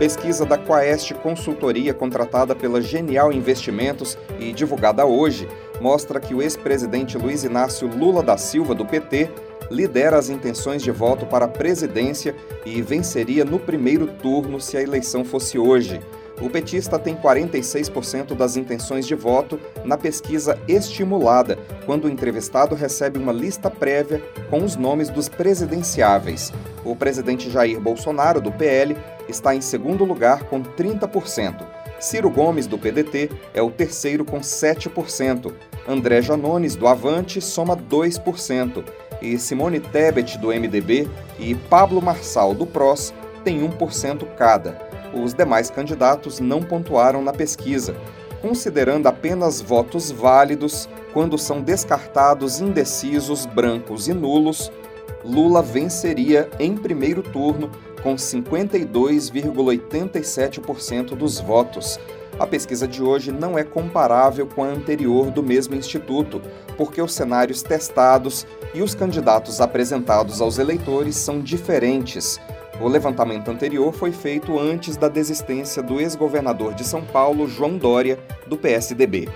Pesquisa da Quaest Consultoria, contratada pela Genial Investimentos e divulgada hoje, mostra que o ex-presidente Luiz Inácio Lula da Silva, do PT, lidera as intenções de voto para a presidência e venceria no primeiro turno se a eleição fosse hoje. O petista tem 46% das intenções de voto na pesquisa estimulada, quando o entrevistado recebe uma lista prévia com os nomes dos presidenciáveis. O presidente Jair Bolsonaro, do PL, está em segundo lugar com 30%. Ciro Gomes, do PDT, é o terceiro com 7%. André Janones, do Avante, soma 2%. E Simone Tebet, do MDB, e Pablo Marçal, do PROS, têm 1% cada. Os demais candidatos não pontuaram na pesquisa, considerando apenas votos válidos quando são descartados indecisos, brancos e nulos. Lula venceria em primeiro turno com 52,87% dos votos. A pesquisa de hoje não é comparável com a anterior do mesmo instituto, porque os cenários testados e os candidatos apresentados aos eleitores são diferentes. O levantamento anterior foi feito antes da desistência do ex-governador de São Paulo, João Dória, do PSDB.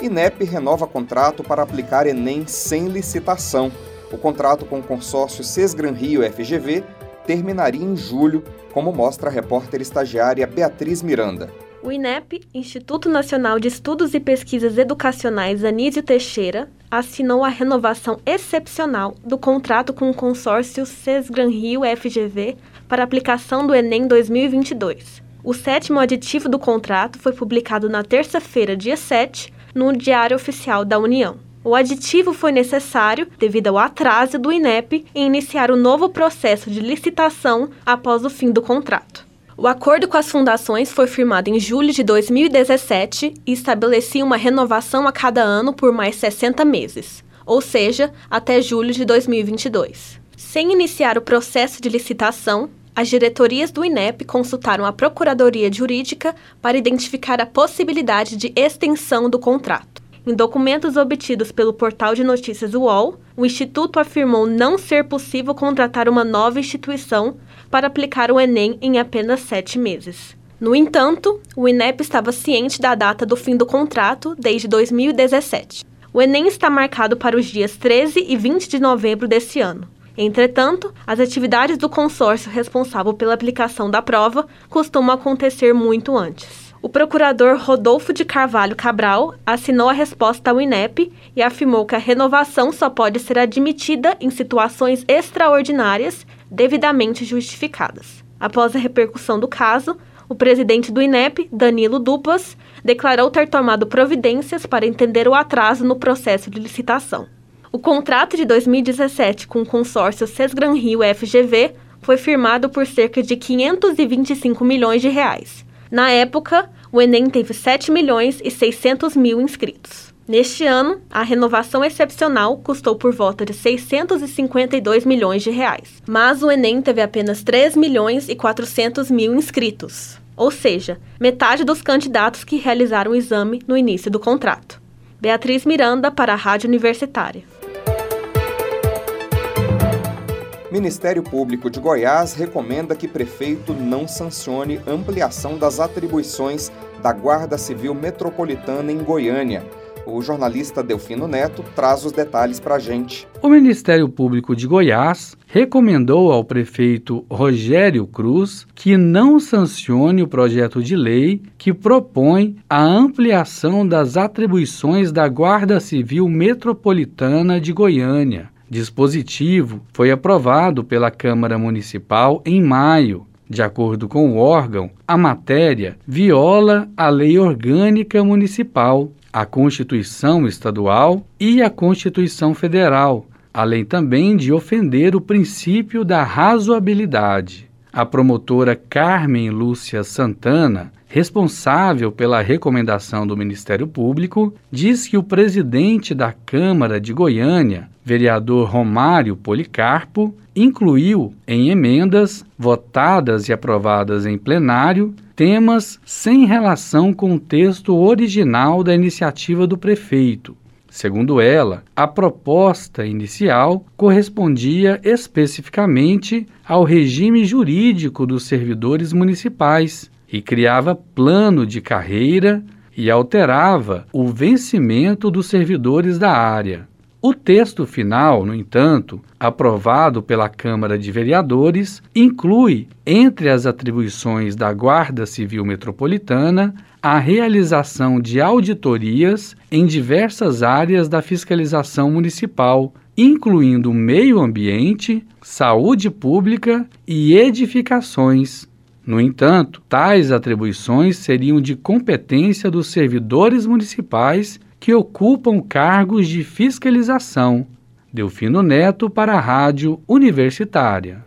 INEP renova contrato para aplicar Enem sem licitação. O contrato com o consórcio Sesgran Rio FGV terminaria em julho, como mostra a repórter estagiária Beatriz Miranda. O INEP, Instituto Nacional de Estudos e Pesquisas Educacionais Anísio Teixeira, assinou a renovação excepcional do contrato com o consórcio Sesgran Rio FGV para aplicação do Enem 2022. O sétimo aditivo do contrato foi publicado na terça-feira, dia 7, no Diário Oficial da União. O aditivo foi necessário devido ao atraso do INEP em iniciar o novo processo de licitação após o fim do contrato. O acordo com as fundações foi firmado em julho de 2017 e estabelecia uma renovação a cada ano por mais 60 meses, ou seja, até julho de 2022. Sem iniciar o processo de licitação, as diretorias do INEP consultaram a Procuradoria Jurídica para identificar a possibilidade de extensão do contrato. Em documentos obtidos pelo portal de notícias UOL, o Instituto afirmou não ser possível contratar uma nova instituição para aplicar o Enem em apenas sete meses. No entanto, o INEP estava ciente da data do fim do contrato desde 2017. O Enem está marcado para os dias 13 e 20 de novembro desse ano. Entretanto, as atividades do consórcio responsável pela aplicação da prova costumam acontecer muito antes. O procurador Rodolfo de Carvalho Cabral assinou a resposta ao INEP e afirmou que a renovação só pode ser admitida em situações extraordinárias devidamente justificadas. Após a repercussão do caso, o presidente do INEP, Danilo Dupas, declarou ter tomado providências para entender o atraso no processo de licitação. O contrato de 2017 com o consórcio Sesgran Rio FGV foi firmado por cerca de 525 milhões de reais na época, o Enem teve 7 milhões e 600 mil inscritos. Neste ano, a renovação excepcional custou por volta de 652 milhões de reais, mas o Enem teve apenas 3 milhões e 400 mil inscritos, ou seja, metade dos candidatos que realizaram o exame no início do contrato. Beatriz Miranda para a Rádio Universitária. Ministério Público de Goiás recomenda que prefeito não sancione ampliação das atribuições da Guarda Civil Metropolitana em Goiânia. O jornalista Delfino Neto traz os detalhes para a gente. O Ministério Público de Goiás recomendou ao prefeito Rogério Cruz que não sancione o projeto de lei que propõe a ampliação das atribuições da Guarda Civil Metropolitana de Goiânia dispositivo foi aprovado pela Câmara Municipal em maio. De acordo com o órgão, a matéria viola a Lei Orgânica Municipal, a Constituição Estadual e a Constituição Federal, além também de ofender o princípio da razoabilidade. A promotora Carmen Lúcia Santana, responsável pela recomendação do Ministério Público, diz que o presidente da Câmara de Goiânia, vereador Romário Policarpo, incluiu em emendas votadas e aprovadas em plenário temas sem relação com o texto original da iniciativa do prefeito, Segundo ela, a proposta inicial correspondia especificamente ao regime jurídico dos servidores municipais e criava plano de carreira e alterava o vencimento dos servidores da área. O texto final, no entanto, aprovado pela Câmara de Vereadores, inclui, entre as atribuições da Guarda Civil Metropolitana, a realização de auditorias em diversas áreas da fiscalização municipal, incluindo meio ambiente, saúde pública e edificações. No entanto, tais atribuições seriam de competência dos servidores municipais que ocupam cargos de fiscalização. Delfino Neto para a Rádio Universitária.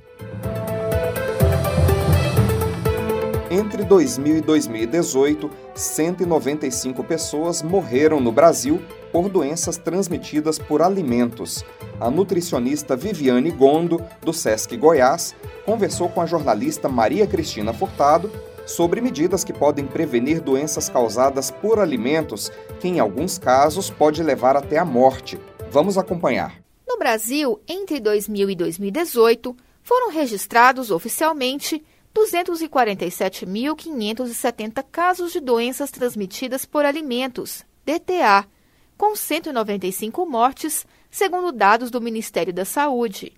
Entre 2000 e 2018, 195 pessoas morreram no Brasil por doenças transmitidas por alimentos. A nutricionista Viviane Gondo, do SESC Goiás, conversou com a jornalista Maria Cristina Furtado sobre medidas que podem prevenir doenças causadas por alimentos, que em alguns casos pode levar até a morte. Vamos acompanhar. No Brasil, entre 2000 e 2018, foram registrados oficialmente 247.570 casos de doenças transmitidas por alimentos, DTA, com 195 mortes, segundo dados do Ministério da Saúde.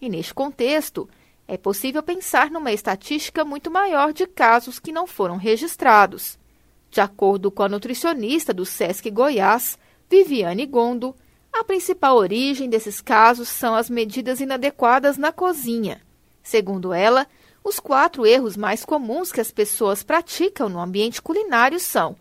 E neste contexto, é possível pensar numa estatística muito maior de casos que não foram registrados. De acordo com a nutricionista do SESC Goiás, Viviane Gondo, a principal origem desses casos são as medidas inadequadas na cozinha. Segundo ela, os quatro erros mais comuns que as pessoas praticam no ambiente culinário são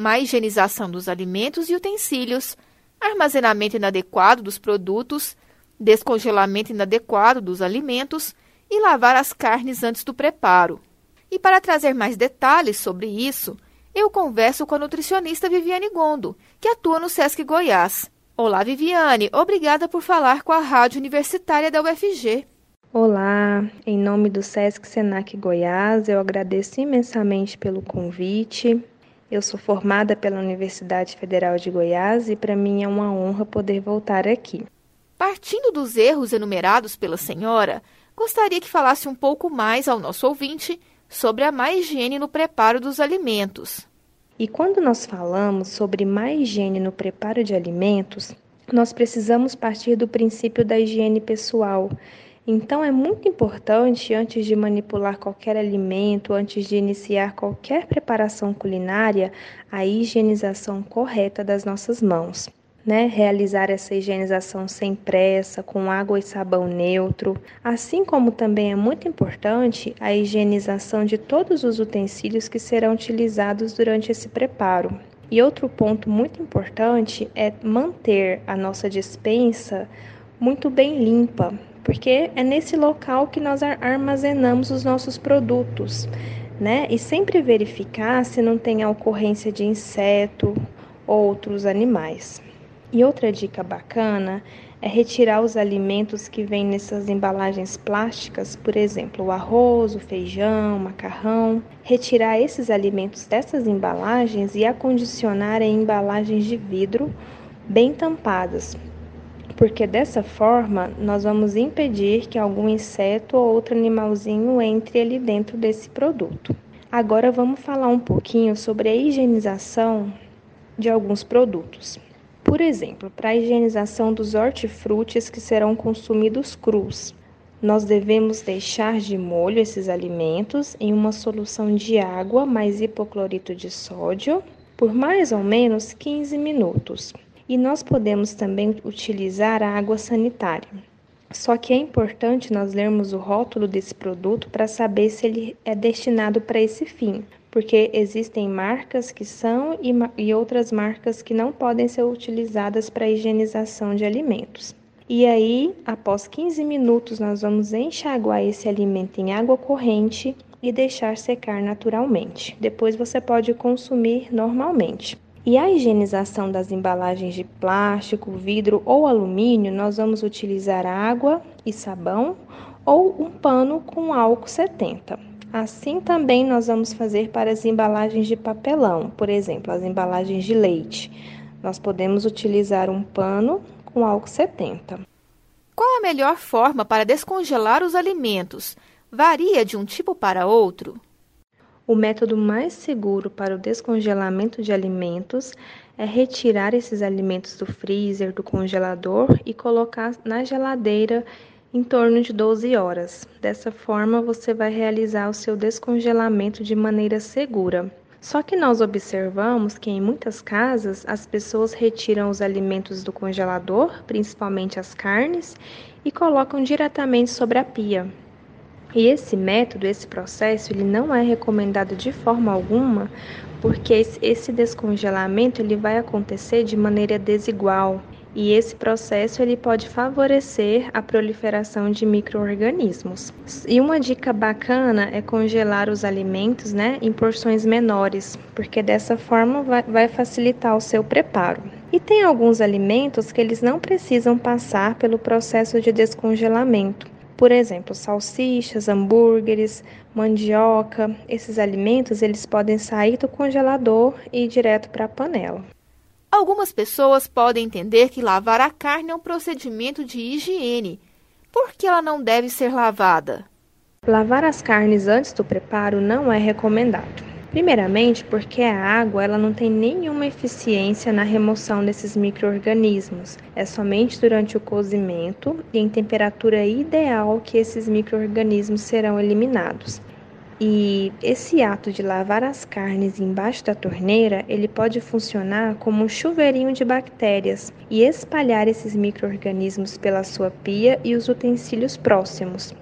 má higienização dos alimentos e utensílios, armazenamento inadequado dos produtos, descongelamento inadequado dos alimentos e lavar as carnes antes do preparo. E para trazer mais detalhes sobre isso, eu converso com a nutricionista Viviane Gondo, que atua no SESC Goiás. Olá, Viviane, obrigada por falar com a Rádio Universitária da UFG. Olá, em nome do SESC Senac Goiás, eu agradeço imensamente pelo convite. Eu sou formada pela Universidade Federal de Goiás e para mim é uma honra poder voltar aqui. Partindo dos erros enumerados pela senhora, gostaria que falasse um pouco mais ao nosso ouvinte sobre a má higiene no preparo dos alimentos. E quando nós falamos sobre má higiene no preparo de alimentos, nós precisamos partir do princípio da higiene pessoal. Então é muito importante, antes de manipular qualquer alimento, antes de iniciar qualquer preparação culinária, a higienização correta das nossas mãos né, realizar essa higienização sem pressa, com água e sabão neutro, assim como também é muito importante a higienização de todos os utensílios que serão utilizados durante esse preparo. E outro ponto muito importante é manter a nossa dispensa muito bem limpa, porque é nesse local que nós armazenamos os nossos produtos, né? E sempre verificar se não tem a ocorrência de inseto ou outros animais. E outra dica bacana é retirar os alimentos que vêm nessas embalagens plásticas, por exemplo, o arroz, o feijão, o macarrão. Retirar esses alimentos dessas embalagens e acondicionar em embalagens de vidro bem tampadas, porque dessa forma nós vamos impedir que algum inseto ou outro animalzinho entre ali dentro desse produto. Agora vamos falar um pouquinho sobre a higienização de alguns produtos. Por exemplo, para a higienização dos hortifrutis que serão consumidos crus, nós devemos deixar de molho esses alimentos em uma solução de água mais hipoclorito de sódio por mais ou menos 15 minutos. E nós podemos também utilizar a água sanitária. Só que é importante nós lermos o rótulo desse produto para saber se ele é destinado para esse fim, porque existem marcas que são e, e outras marcas que não podem ser utilizadas para higienização de alimentos. E aí, após 15 minutos, nós vamos enxaguar esse alimento em água corrente e deixar secar naturalmente. Depois você pode consumir normalmente. E a higienização das embalagens de plástico, vidro ou alumínio, nós vamos utilizar água e sabão ou um pano com álcool 70. Assim também nós vamos fazer para as embalagens de papelão, por exemplo, as embalagens de leite. Nós podemos utilizar um pano com álcool 70. Qual a melhor forma para descongelar os alimentos? Varia de um tipo para outro? O método mais seguro para o descongelamento de alimentos é retirar esses alimentos do freezer, do congelador e colocar na geladeira em torno de 12 horas. Dessa forma, você vai realizar o seu descongelamento de maneira segura. Só que nós observamos que em muitas casas as pessoas retiram os alimentos do congelador, principalmente as carnes, e colocam diretamente sobre a pia. E esse método, esse processo, ele não é recomendado de forma alguma, porque esse descongelamento ele vai acontecer de maneira desigual e esse processo ele pode favorecer a proliferação de microorganismos. E uma dica bacana é congelar os alimentos, né, em porções menores, porque dessa forma vai, vai facilitar o seu preparo. E tem alguns alimentos que eles não precisam passar pelo processo de descongelamento. Por exemplo, salsichas, hambúrgueres, mandioca, esses alimentos eles podem sair do congelador e ir direto para a panela. Algumas pessoas podem entender que lavar a carne é um procedimento de higiene. Por que ela não deve ser lavada? Lavar as carnes antes do preparo não é recomendado. Primeiramente, porque a água ela não tem nenhuma eficiência na remoção desses microorganismos. É somente durante o cozimento e em temperatura ideal que esses microorganismos serão eliminados. E esse ato de lavar as carnes embaixo da torneira, ele pode funcionar como um chuveirinho de bactérias e espalhar esses micro-organismos pela sua pia e os utensílios próximos.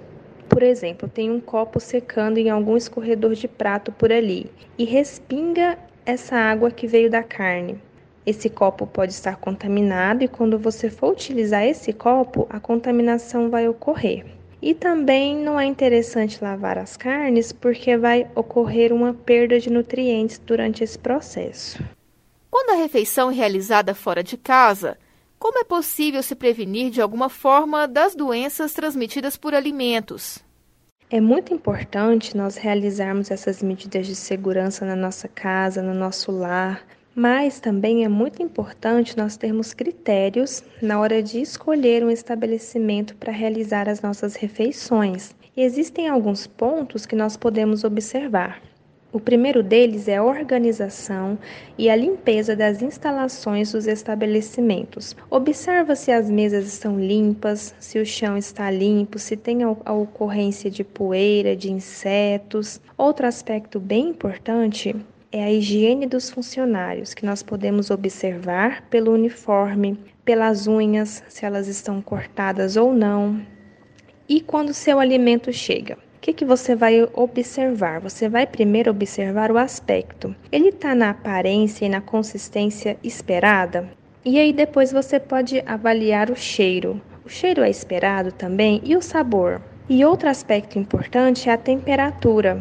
Por exemplo, tem um copo secando em algum escorredor de prato por ali e respinga essa água que veio da carne. Esse copo pode estar contaminado e quando você for utilizar esse copo, a contaminação vai ocorrer. E também não é interessante lavar as carnes porque vai ocorrer uma perda de nutrientes durante esse processo. Quando a refeição é realizada fora de casa, como é possível se prevenir de alguma forma das doenças transmitidas por alimentos? É muito importante nós realizarmos essas medidas de segurança na nossa casa, no nosso lar, mas também é muito importante nós termos critérios na hora de escolher um estabelecimento para realizar as nossas refeições. Existem alguns pontos que nós podemos observar. O primeiro deles é a organização e a limpeza das instalações dos estabelecimentos. Observa se as mesas estão limpas, se o chão está limpo, se tem a ocorrência de poeira, de insetos. Outro aspecto bem importante é a higiene dos funcionários, que nós podemos observar pelo uniforme, pelas unhas, se elas estão cortadas ou não. E quando seu alimento chega, o que, que você vai observar? Você vai primeiro observar o aspecto. Ele está na aparência e na consistência esperada? E aí depois você pode avaliar o cheiro. O cheiro é esperado também e o sabor. E outro aspecto importante é a temperatura.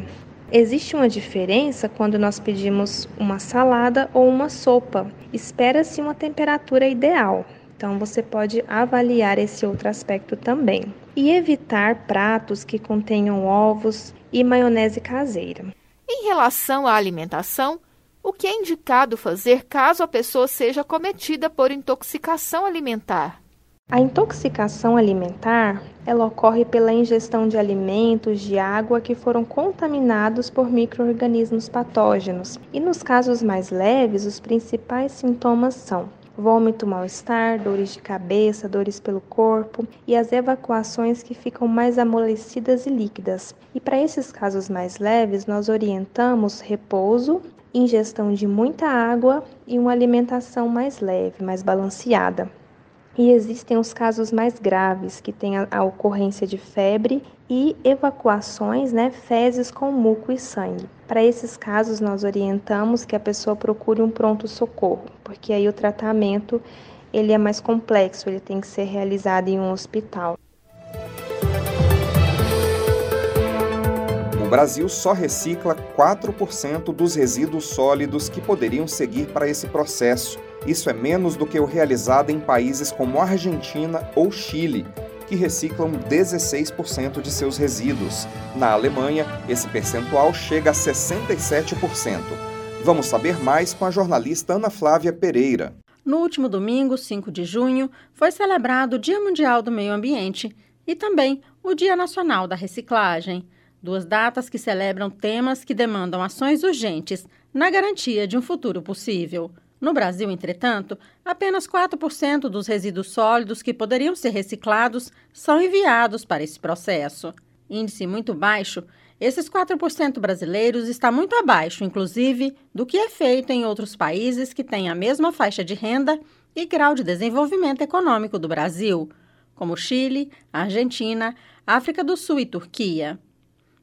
Existe uma diferença quando nós pedimos uma salada ou uma sopa. Espera-se uma temperatura ideal. Então você pode avaliar esse outro aspecto também. E evitar pratos que contenham ovos e maionese caseira. Em relação à alimentação, o que é indicado fazer caso a pessoa seja cometida por intoxicação alimentar? A intoxicação alimentar, ela ocorre pela ingestão de alimentos, de água que foram contaminados por microorganismos patógenos. E nos casos mais leves, os principais sintomas são vômito, mal-estar, dores de cabeça, dores pelo corpo e as evacuações que ficam mais amolecidas e líquidas. E para esses casos mais leves, nós orientamos repouso, ingestão de muita água e uma alimentação mais leve, mais balanceada. E existem os casos mais graves, que têm a, a ocorrência de febre e evacuações, né, fezes com muco e sangue. Para esses casos, nós orientamos que a pessoa procure um pronto-socorro, porque aí o tratamento ele é mais complexo, ele tem que ser realizado em um hospital. O Brasil só recicla 4% dos resíduos sólidos que poderiam seguir para esse processo. Isso é menos do que o realizado em países como Argentina ou Chile, que reciclam 16% de seus resíduos. Na Alemanha, esse percentual chega a 67%. Vamos saber mais com a jornalista Ana Flávia Pereira. No último domingo, 5 de junho, foi celebrado o Dia Mundial do Meio Ambiente e também o Dia Nacional da Reciclagem. Duas datas que celebram temas que demandam ações urgentes na garantia de um futuro possível. No Brasil, entretanto, apenas 4% dos resíduos sólidos que poderiam ser reciclados são enviados para esse processo. Índice muito baixo, esses 4% brasileiros está muito abaixo, inclusive, do que é feito em outros países que têm a mesma faixa de renda e grau de desenvolvimento econômico do Brasil, como Chile, Argentina, África do Sul e Turquia.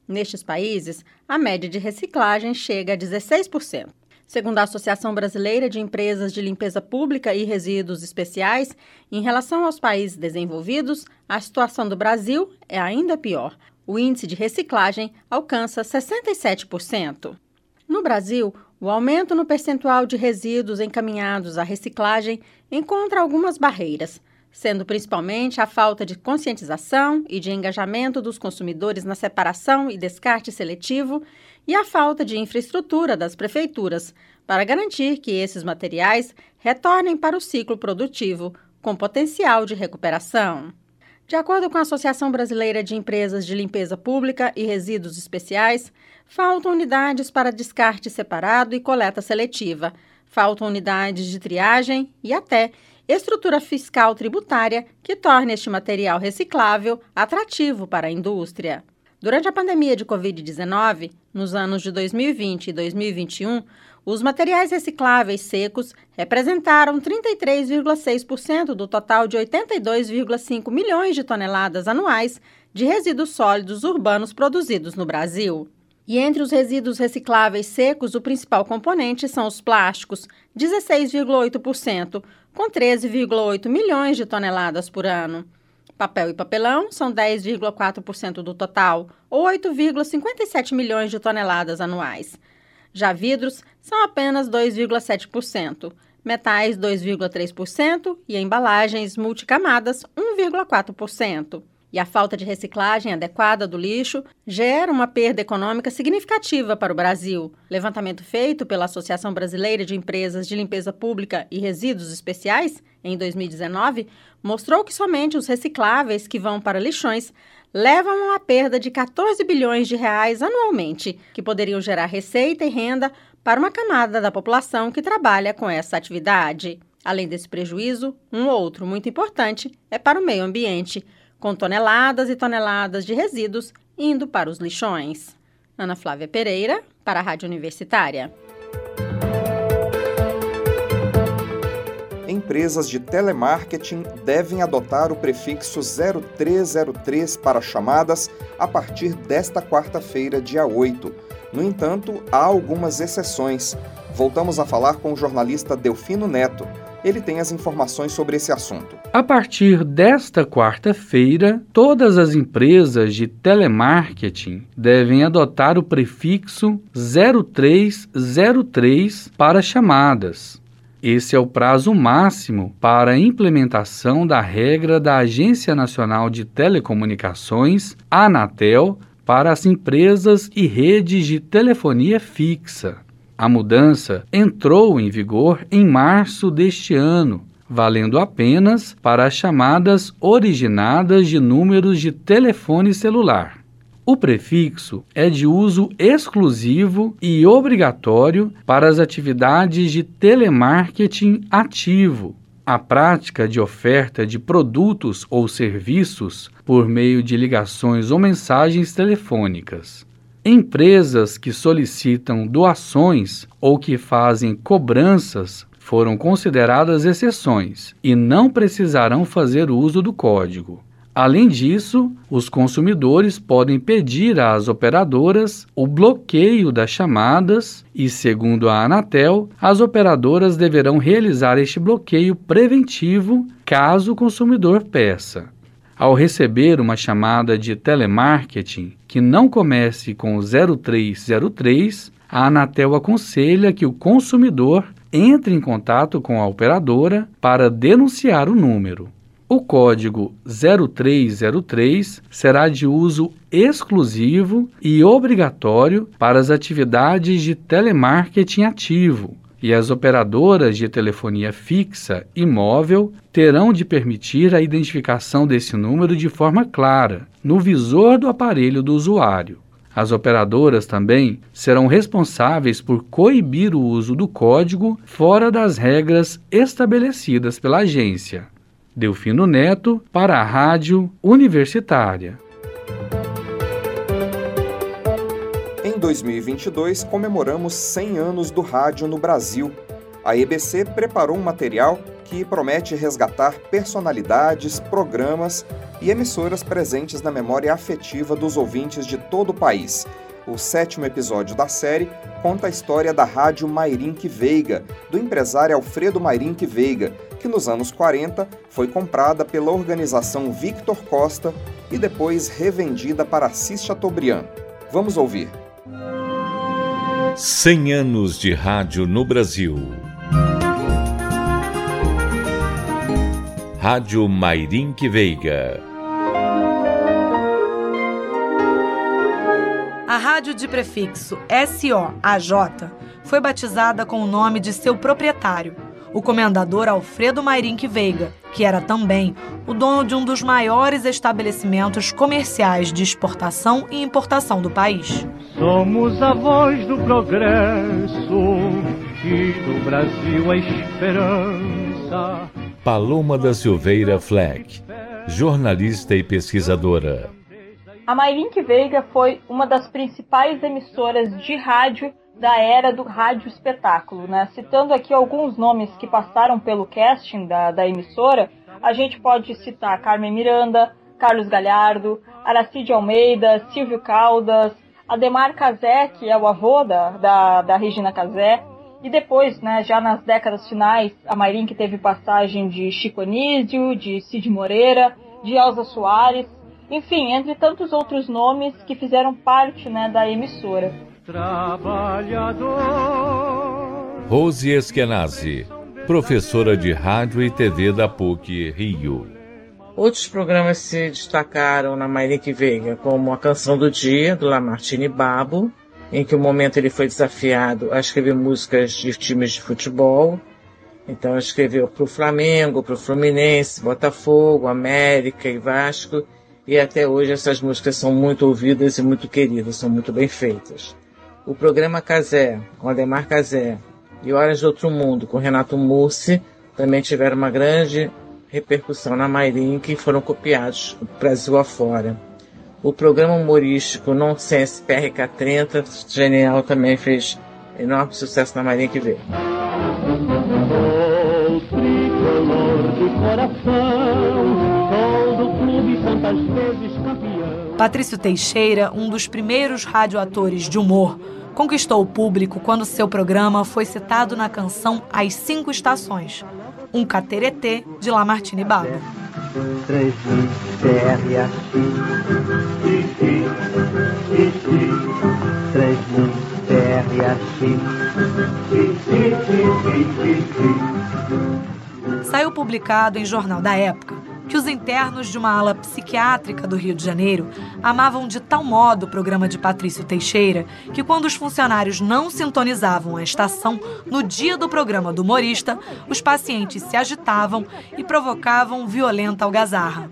Nestes países, a média de reciclagem chega a 16%. Segundo a Associação Brasileira de Empresas de Limpeza Pública e Resíduos Especiais, em relação aos países desenvolvidos, a situação do Brasil é ainda pior o índice de reciclagem alcança 67%. No Brasil, o aumento no percentual de resíduos encaminhados à reciclagem encontra algumas barreiras, sendo principalmente a falta de conscientização e de engajamento dos consumidores na separação e descarte seletivo e a falta de infraestrutura das prefeituras para garantir que esses materiais retornem para o ciclo produtivo com potencial de recuperação. De acordo com a Associação Brasileira de Empresas de Limpeza Pública e Resíduos Especiais, faltam unidades para descarte separado e coleta seletiva, faltam unidades de triagem e até estrutura fiscal tributária que torne este material reciclável atrativo para a indústria. Durante a pandemia de Covid-19, nos anos de 2020 e 2021, os materiais recicláveis secos representaram 33,6% do total de 82,5 milhões de toneladas anuais de resíduos sólidos urbanos produzidos no Brasil. E entre os resíduos recicláveis secos, o principal componente são os plásticos, 16,8%, com 13,8 milhões de toneladas por ano. Papel e papelão são 10,4% do total, ou 8,57 milhões de toneladas anuais. Já vidros são apenas 2,7%, metais 2,3% e embalagens multicamadas 1,4%. E a falta de reciclagem adequada do lixo gera uma perda econômica significativa para o Brasil. Levantamento feito pela Associação Brasileira de Empresas de Limpeza Pública e Resíduos Especiais, em 2019, mostrou que somente os recicláveis que vão para lixões levam a uma perda de 14 bilhões de reais anualmente, que poderiam gerar receita e renda para uma camada da população que trabalha com essa atividade. Além desse prejuízo, um outro muito importante é para o meio ambiente, com toneladas e toneladas de resíduos indo para os lixões. Ana Flávia Pereira, para a Rádio Universitária. empresas de telemarketing devem adotar o prefixo 0303 para chamadas a partir desta quarta-feira, dia 8. No entanto, há algumas exceções. Voltamos a falar com o jornalista Delfino Neto. Ele tem as informações sobre esse assunto. A partir desta quarta-feira, todas as empresas de telemarketing devem adotar o prefixo 0303 para chamadas. Esse é o prazo máximo para a implementação da regra da Agência Nacional de Telecomunicações, Anatel, para as empresas e redes de telefonia fixa. A mudança entrou em vigor em março deste ano, valendo apenas para as chamadas originadas de números de telefone celular. O prefixo é de uso exclusivo e obrigatório para as atividades de telemarketing ativo, a prática de oferta de produtos ou serviços por meio de ligações ou mensagens telefônicas. Empresas que solicitam doações ou que fazem cobranças foram consideradas exceções e não precisarão fazer uso do código. Além disso, os consumidores podem pedir às operadoras o bloqueio das chamadas e, segundo a Anatel, as operadoras deverão realizar este bloqueio preventivo caso o consumidor peça. Ao receber uma chamada de telemarketing que não comece com 0303, a Anatel aconselha que o consumidor entre em contato com a operadora para denunciar o número. O código 0303 será de uso exclusivo e obrigatório para as atividades de telemarketing ativo, e as operadoras de telefonia fixa e móvel terão de permitir a identificação desse número de forma clara, no visor do aparelho do usuário. As operadoras também serão responsáveis por coibir o uso do código fora das regras estabelecidas pela agência. Delfino Neto para a Rádio Universitária. Em 2022, comemoramos 100 anos do rádio no Brasil. A EBC preparou um material que promete resgatar personalidades, programas e emissoras presentes na memória afetiva dos ouvintes de todo o país. O sétimo episódio da série conta a história da rádio Mairink Veiga, do empresário Alfredo Mairink Veiga, que nos anos 40 foi comprada pela organização Victor Costa e depois revendida para Assis Chateaubriand. Vamos ouvir. 100 anos de rádio no Brasil. Rádio Mairink Veiga. A rádio de prefixo SOAJ foi batizada com o nome de seu proprietário, o comendador Alfredo Mairink Veiga, que era também o dono de um dos maiores estabelecimentos comerciais de exportação e importação do país. Somos a voz do progresso e do Brasil a esperança. Paloma da Silveira Fleck, jornalista e pesquisadora. A Mairink Veiga foi uma das principais emissoras de rádio da era do rádio espetáculo, né? Citando aqui alguns nomes que passaram pelo casting da, da emissora, a gente pode citar Carmen Miranda, Carlos Galhardo, Aracide Almeida, Silvio Caldas, Ademar Cazé, que é o avô da, da, da Regina Cazé, e depois, né, já nas décadas finais, a Mairink teve passagem de Chico Anísio, de Cid Moreira, de Elza Soares, enfim, entre tantos outros nomes que fizeram parte né, da emissora trabalhador. Rose Eskenazi, professora de rádio e TV da PUC Rio. Outros programas se destacaram na Mairink Veiga, como A Canção do Dia, do Lamartine Babo, em que o momento ele foi desafiado a escrever músicas de times de futebol. Então escreveu para o Flamengo, para o Fluminense, Botafogo, América e Vasco. E até hoje essas músicas são muito ouvidas e muito queridas, são muito bem feitas. O programa Casé, com Ademar Casé, e Horas de Outro Mundo, com Renato Mussi, também tiveram uma grande repercussão na Mairink e foram copiados Brasil afora. O programa humorístico Nonsense PRK30, genial, também fez enorme sucesso na Mairink V. Patrício Teixeira, um dos primeiros radioatores de humor, conquistou o público quando seu programa foi citado na canção As Cinco Estações, um cateretê de Lamartine Babo. Saiu publicado em jornal da época que os internos de uma ala psiquiátrica do Rio de Janeiro amavam de tal modo o programa de Patrício Teixeira que, quando os funcionários não sintonizavam a estação no dia do programa do humorista, os pacientes se agitavam e provocavam violenta algazarra.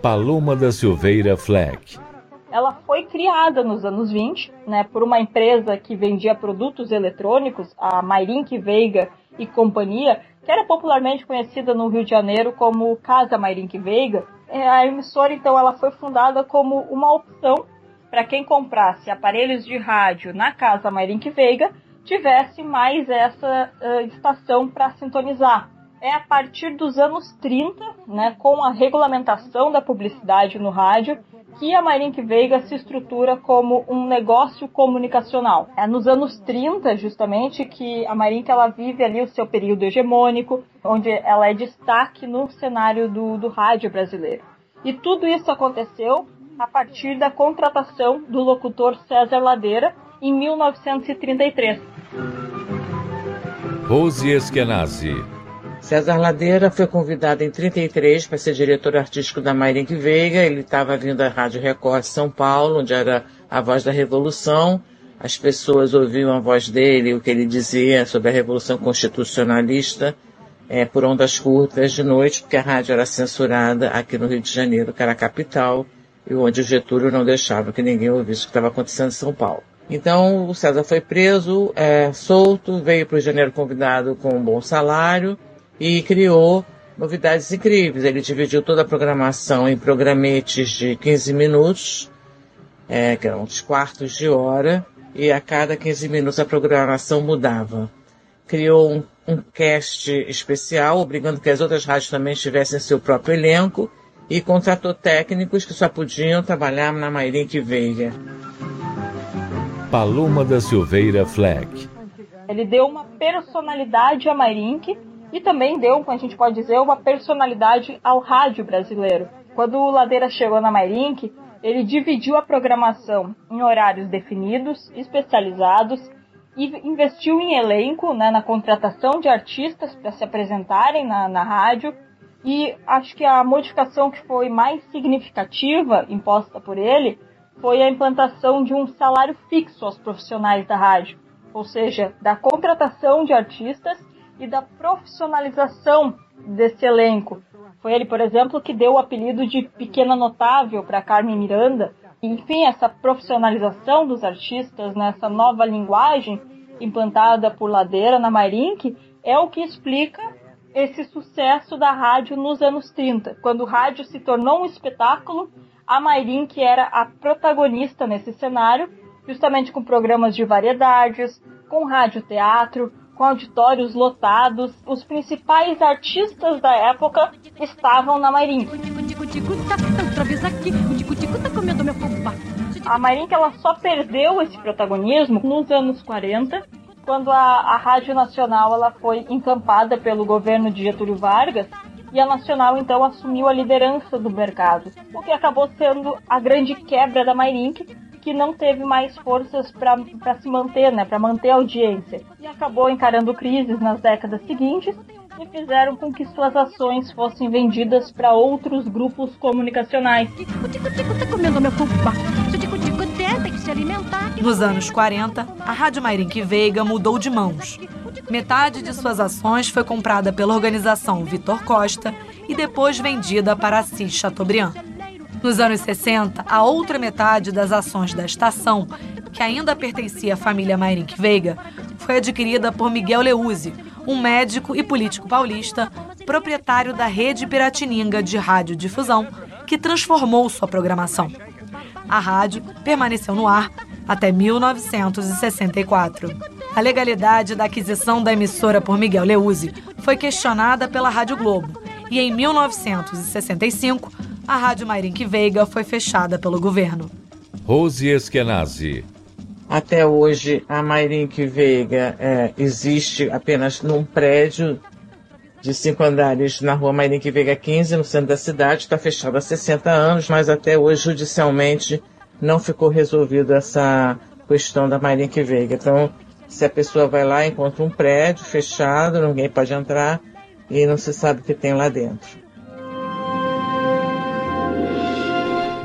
Paloma da Silveira Fleck. Ela foi criada nos anos 20 né, por uma empresa que vendia produtos eletrônicos, a Mairink Veiga e Companhia, que era popularmente conhecida no Rio de Janeiro como Casa Mairink Veiga, é, a emissora então ela foi fundada como uma opção para quem comprasse aparelhos de rádio na Casa Mairink Veiga tivesse mais essa uh, estação para sintonizar. é a partir dos anos 30, né, com a regulamentação da publicidade no rádio, que a Marink Veiga se estrutura como um negócio comunicacional. É nos anos 30, justamente, que a Marink ela vive ali o seu período hegemônico, onde ela é destaque no cenário do, do rádio brasileiro. E tudo isso aconteceu a partir da contratação do locutor César Ladeira em 1933. Rose Eskenazi. César Ladeira foi convidado em 33 para ser diretor artístico da Mairink Veiga. Ele estava vindo à Rádio Record São Paulo, onde era a voz da Revolução. As pessoas ouviam a voz dele, o que ele dizia sobre a Revolução Constitucionalista, é, por ondas curtas de noite, porque a rádio era censurada aqui no Rio de Janeiro, que era a capital, e onde o Getúlio não deixava que ninguém ouvisse o que estava acontecendo em São Paulo. Então o César foi preso, é, solto, veio para o Janeiro convidado com um bom salário e criou novidades incríveis. Ele dividiu toda a programação em programetes de 15 minutos, é, que eram uns quartos de hora, e a cada 15 minutos a programação mudava. Criou um, um cast especial, obrigando que as outras rádios também tivessem seu próprio elenco, e contratou técnicos que só podiam trabalhar na Mairink Veiga. Paloma da Silveira Fleck. Ele deu uma personalidade a Mairink e também deu, a gente pode dizer, uma personalidade ao rádio brasileiro. Quando o Ladeira chegou na Mairink, ele dividiu a programação em horários definidos, especializados, e investiu em elenco, né, na contratação de artistas para se apresentarem na, na rádio. E acho que a modificação que foi mais significativa imposta por ele foi a implantação de um salário fixo aos profissionais da rádio, ou seja, da contratação de artistas e da profissionalização desse elenco. Foi ele, por exemplo, que deu o apelido de Pequena Notável para Carmen Miranda. Enfim, essa profissionalização dos artistas nessa nova linguagem implantada por Ladeira na Mairink é o que explica esse sucesso da rádio nos anos 30, quando o rádio se tornou um espetáculo, a Mairink era a protagonista nesse cenário, justamente com programas de variedades, com rádio teatro, com auditórios lotados. Os principais artistas da época estavam na Mairink. A Mairink ela só perdeu esse protagonismo nos anos 40, quando a, a Rádio Nacional ela foi encampada pelo governo de Getúlio Vargas e a Nacional então assumiu a liderança do mercado, o que acabou sendo a grande quebra da Mairink, que não teve mais forças para se manter, né, para manter a audiência, e acabou encarando crises nas décadas seguintes e fizeram com que suas ações fossem vendidas para outros grupos comunicacionais. Nos anos 40, a Rádio Mairink Veiga mudou de mãos. Metade de suas ações foi comprada pela organização Vitor Costa e depois vendida para Assis Chateaubriand. Nos anos 60, a outra metade das ações da estação, que ainda pertencia à família Mairink Veiga, foi adquirida por Miguel Leuzzi, um médico e político paulista, proprietário da rede Piratininga de radiodifusão, que transformou sua programação. A rádio permaneceu no ar até 1964. A legalidade da aquisição da emissora por Miguel Leuzzi foi questionada pela Rádio Globo e em 1965 a Rádio Mairink Veiga foi fechada pelo governo. Rose Eskenazi. Até hoje, a Mairink Veiga é, existe apenas num prédio de cinco andares na rua Mairink Veiga 15, no centro da cidade. Está fechada há 60 anos, mas até hoje, judicialmente, não ficou resolvida essa questão da Mairink Veiga. Então, se a pessoa vai lá, encontra um prédio fechado, ninguém pode entrar e não se sabe o que tem lá dentro.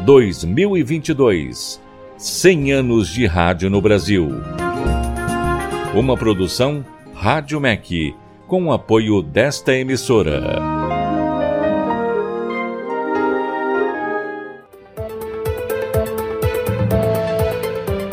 2022 100 anos de rádio no Brasil. Uma produção Rádio MEC, com apoio desta emissora.